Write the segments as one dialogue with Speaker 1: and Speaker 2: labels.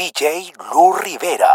Speaker 1: DJ Lu Rivera.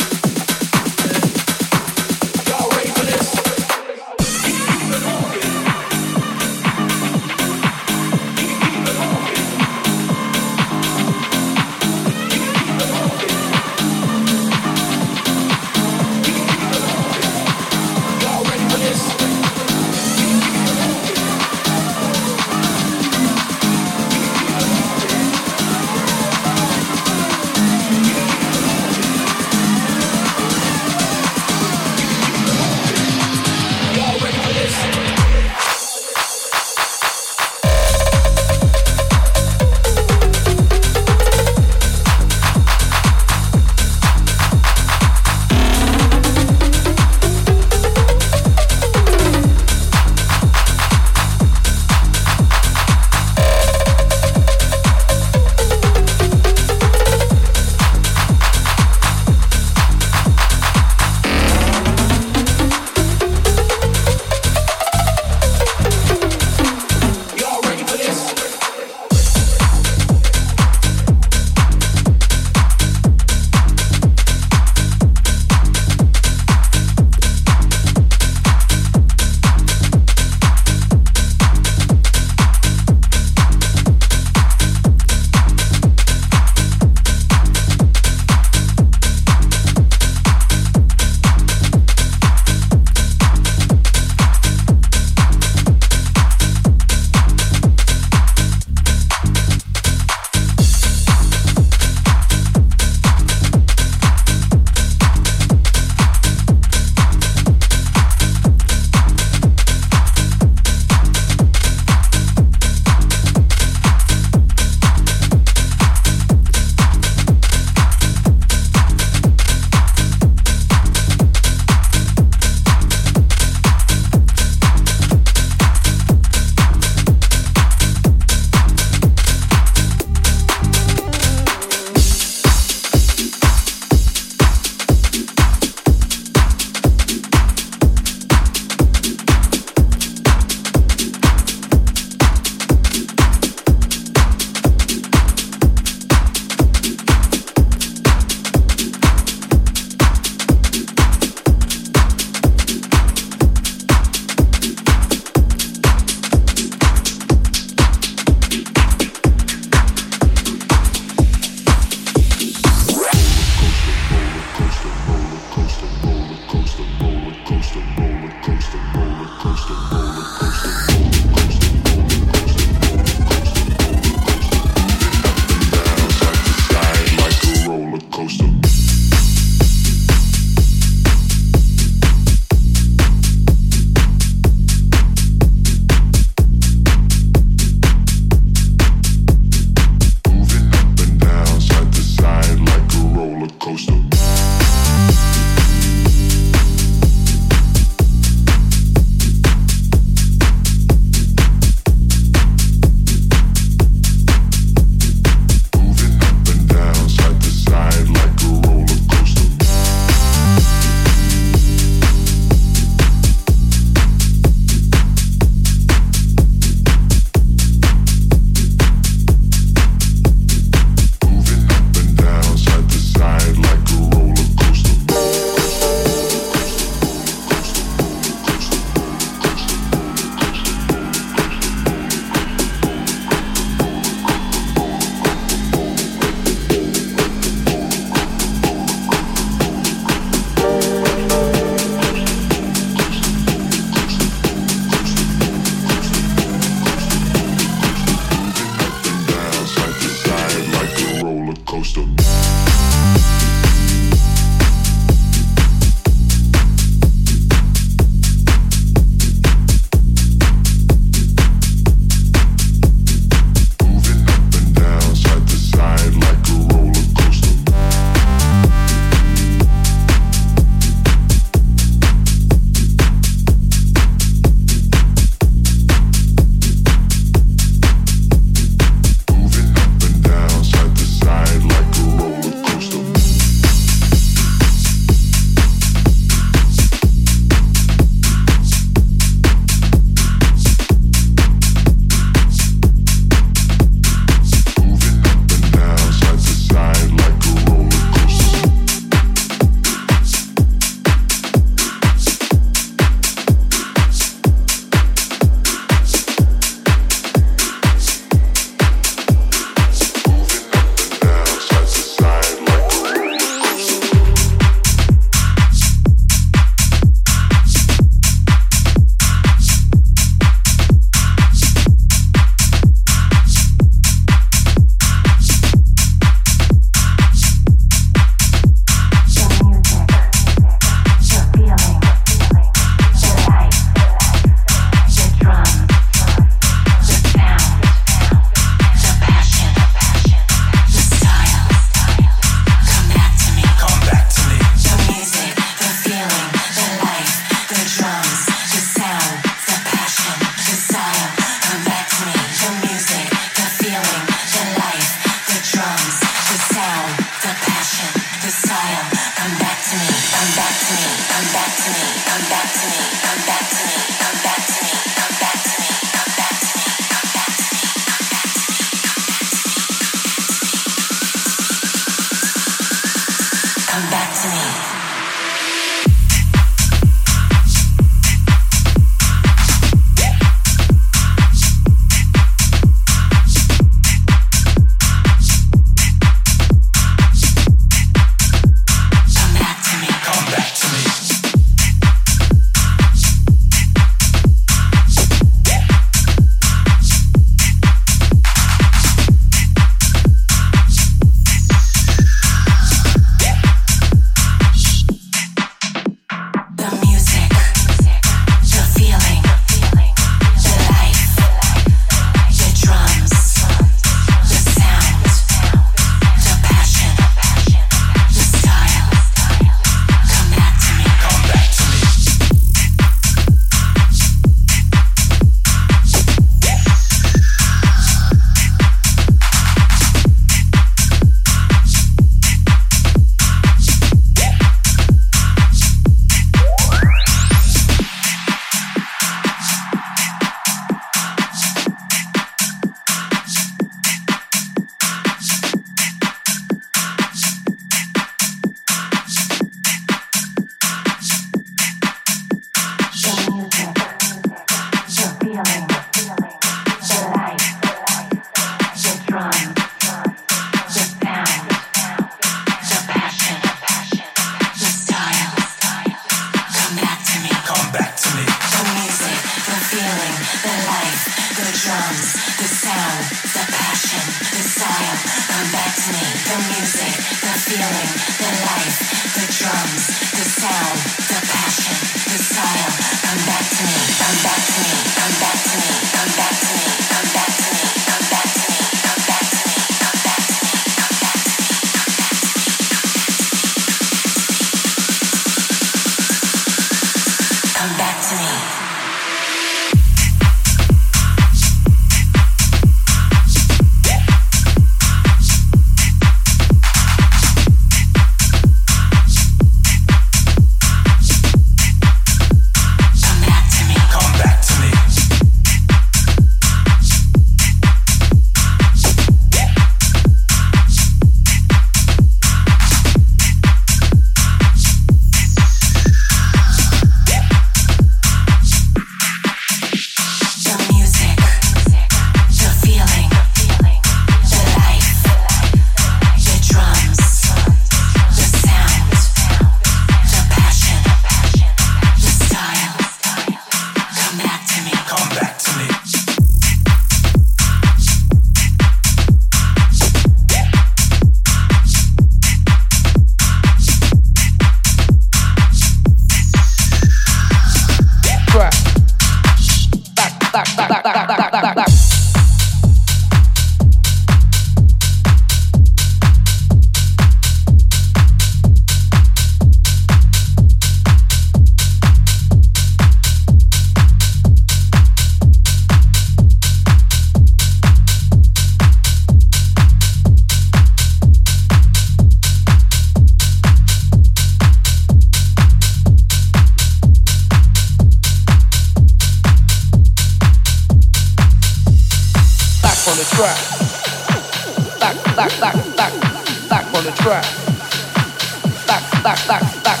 Speaker 2: back, back, back,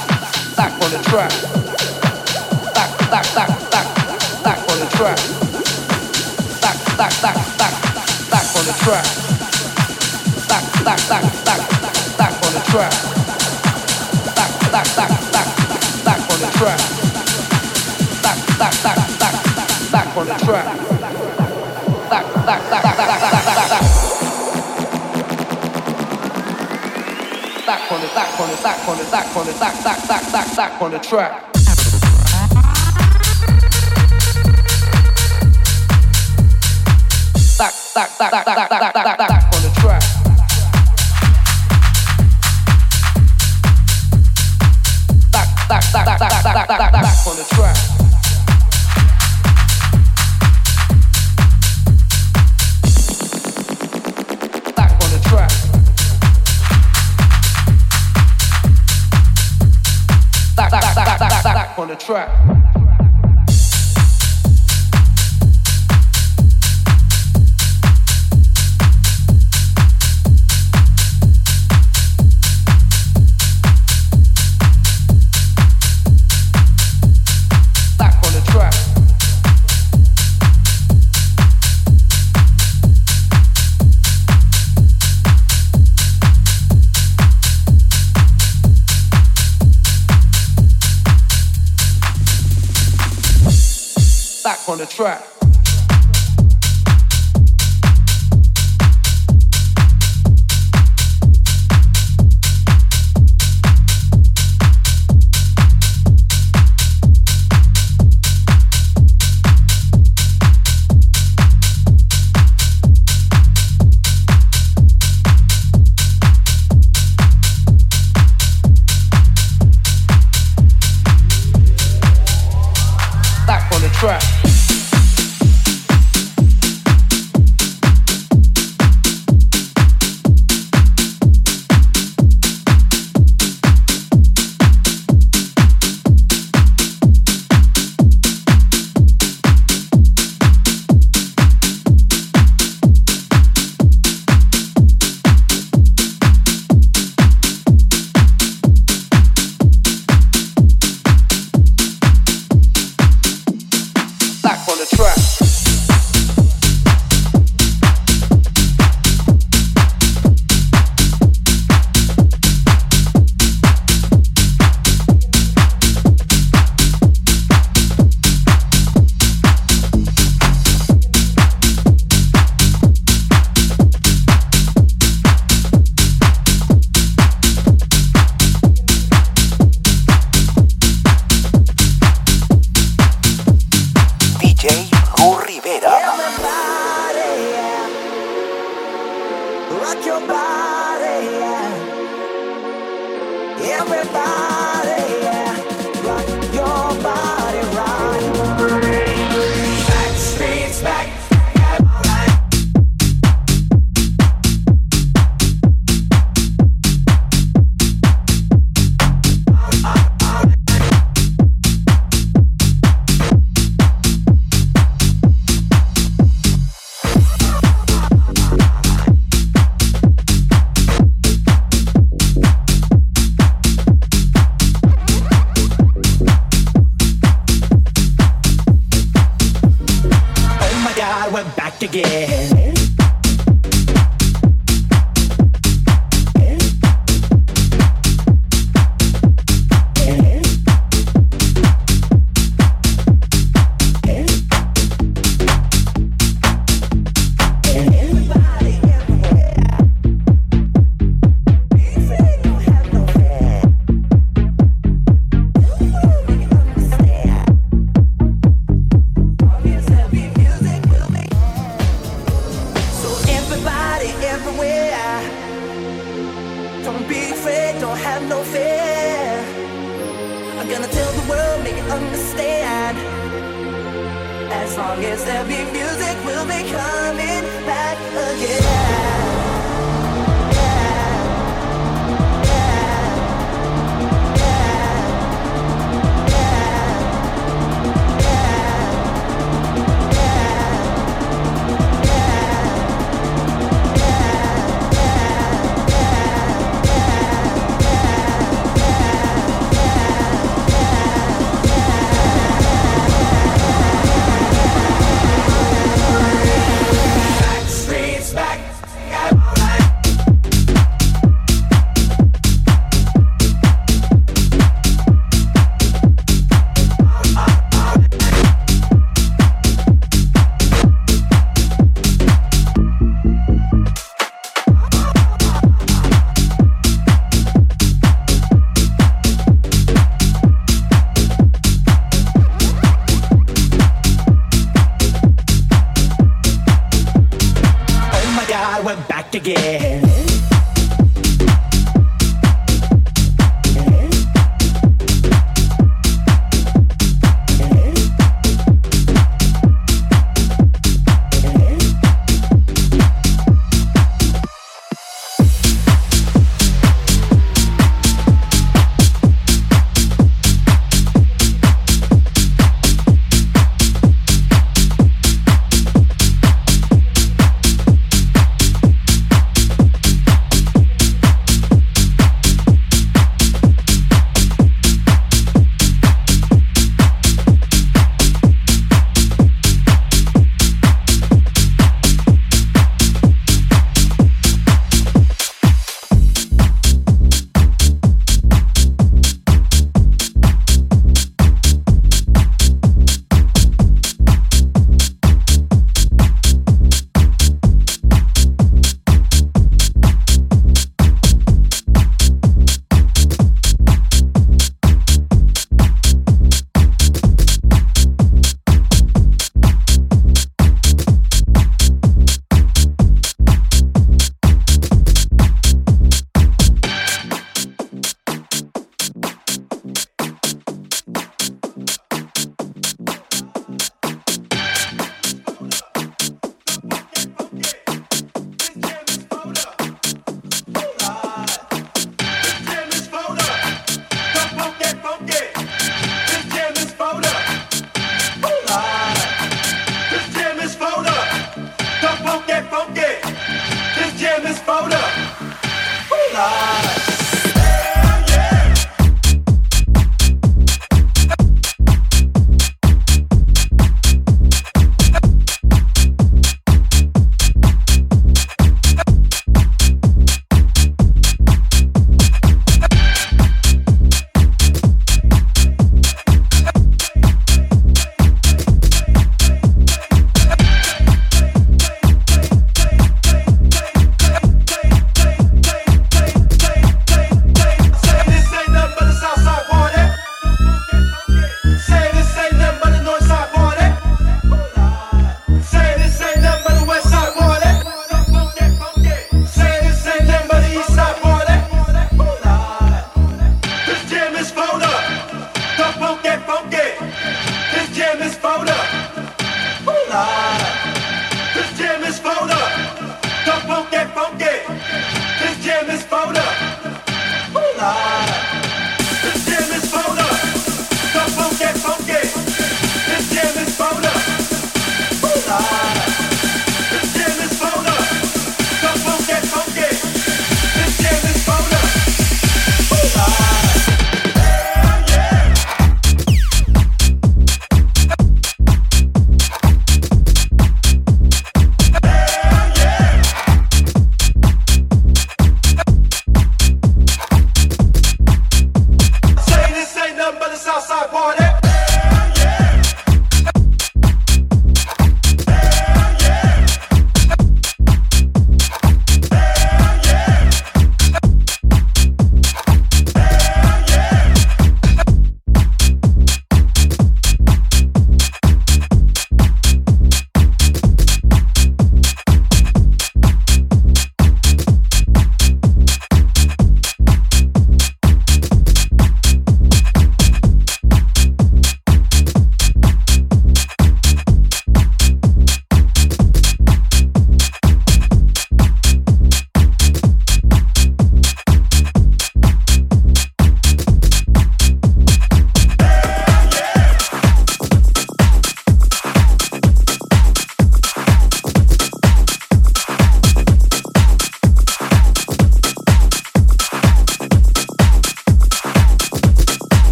Speaker 2: back on the track. Back, back, back, back, back on the track. Back, back, back, back, back on the track. Back, back, back, back, back on the track. Back, back, back, back, back on the track. Back, back, back, back, back on the track. Back, back, back, back, back, back, back. on the back on the back on the back on the back, back, back, back, back on the track. Back, back, back, back, back, back, back, back. back on the track.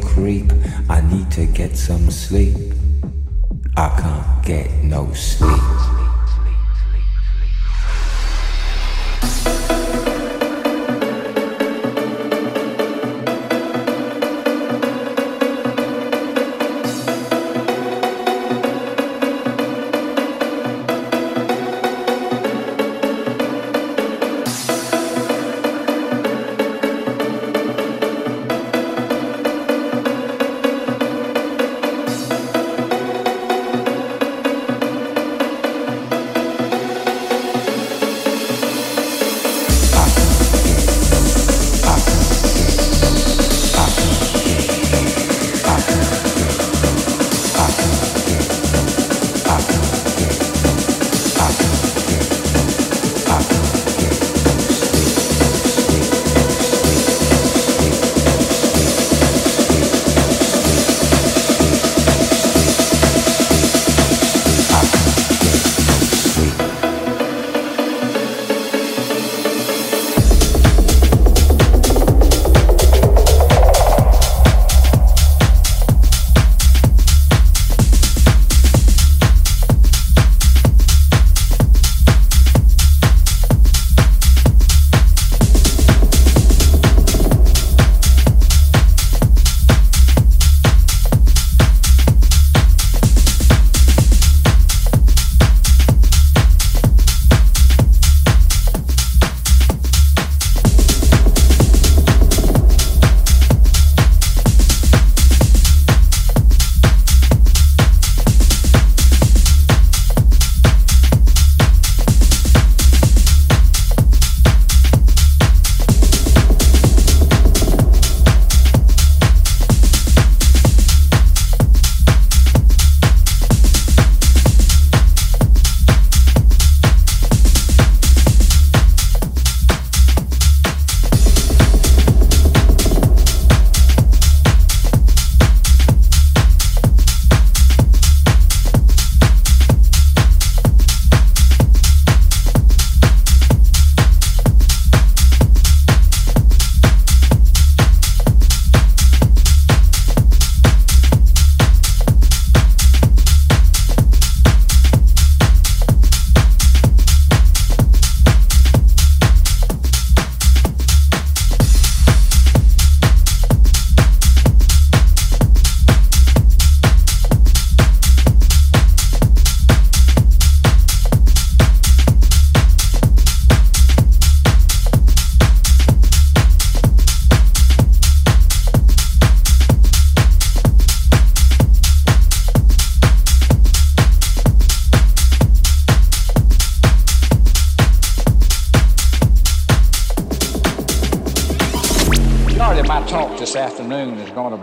Speaker 2: creep. I need to get some sleep. I can't get no sleep.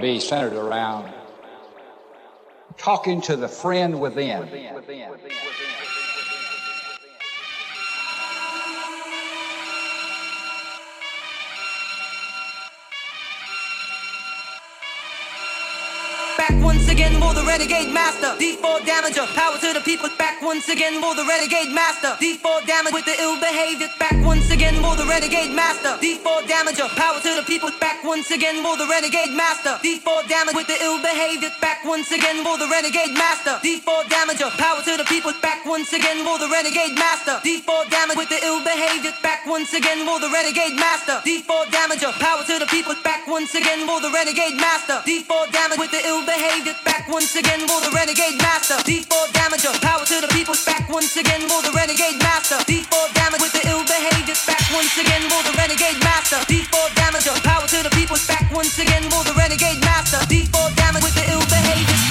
Speaker 2: Be centered around talking to the
Speaker 3: friend within.
Speaker 2: Back once again for the renegade master. D4 damager, power to the people. Once again for the renegade master. D4 damage with the ill behavior. Back once again for the renegade master. D4 damager, power to the people. Back once again for the renegade master. D4 damage with the ill behavior. Back once again for the renegade master. D4 damager, power to the people. Back once again for the renegade master. D4 damage with the ill behavior. Back once again for the renegade master. D4 damager, power to the people. Back once again for the renegade master. D4 damage with the ill behavior. Back once again for the renegade master. D4 damager. Power to the people. Back once again for the renegade master. D4 damage with the ill behavior. Back once again for the renegade master. D4 damager. Power to the people. Back once again for the renegade master. D4 damage with the ill behavior.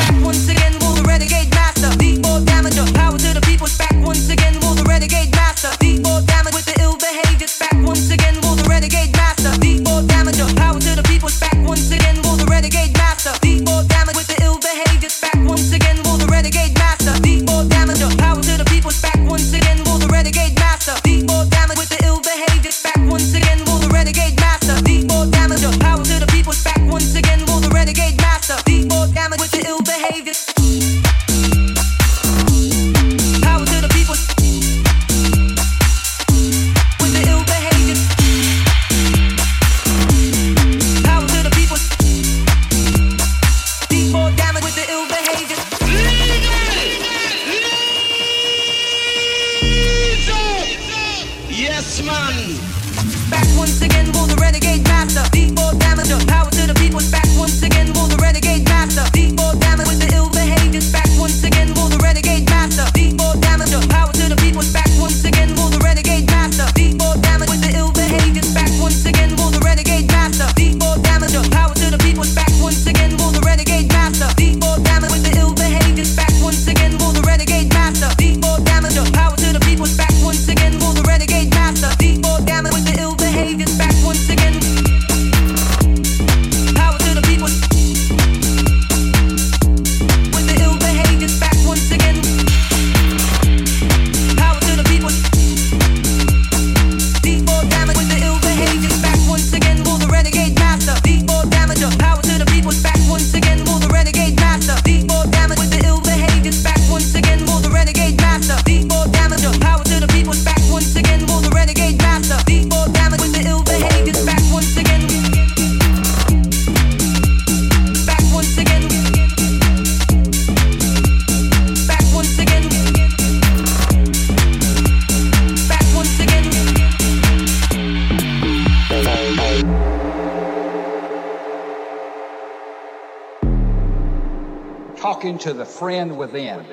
Speaker 4: Friend within.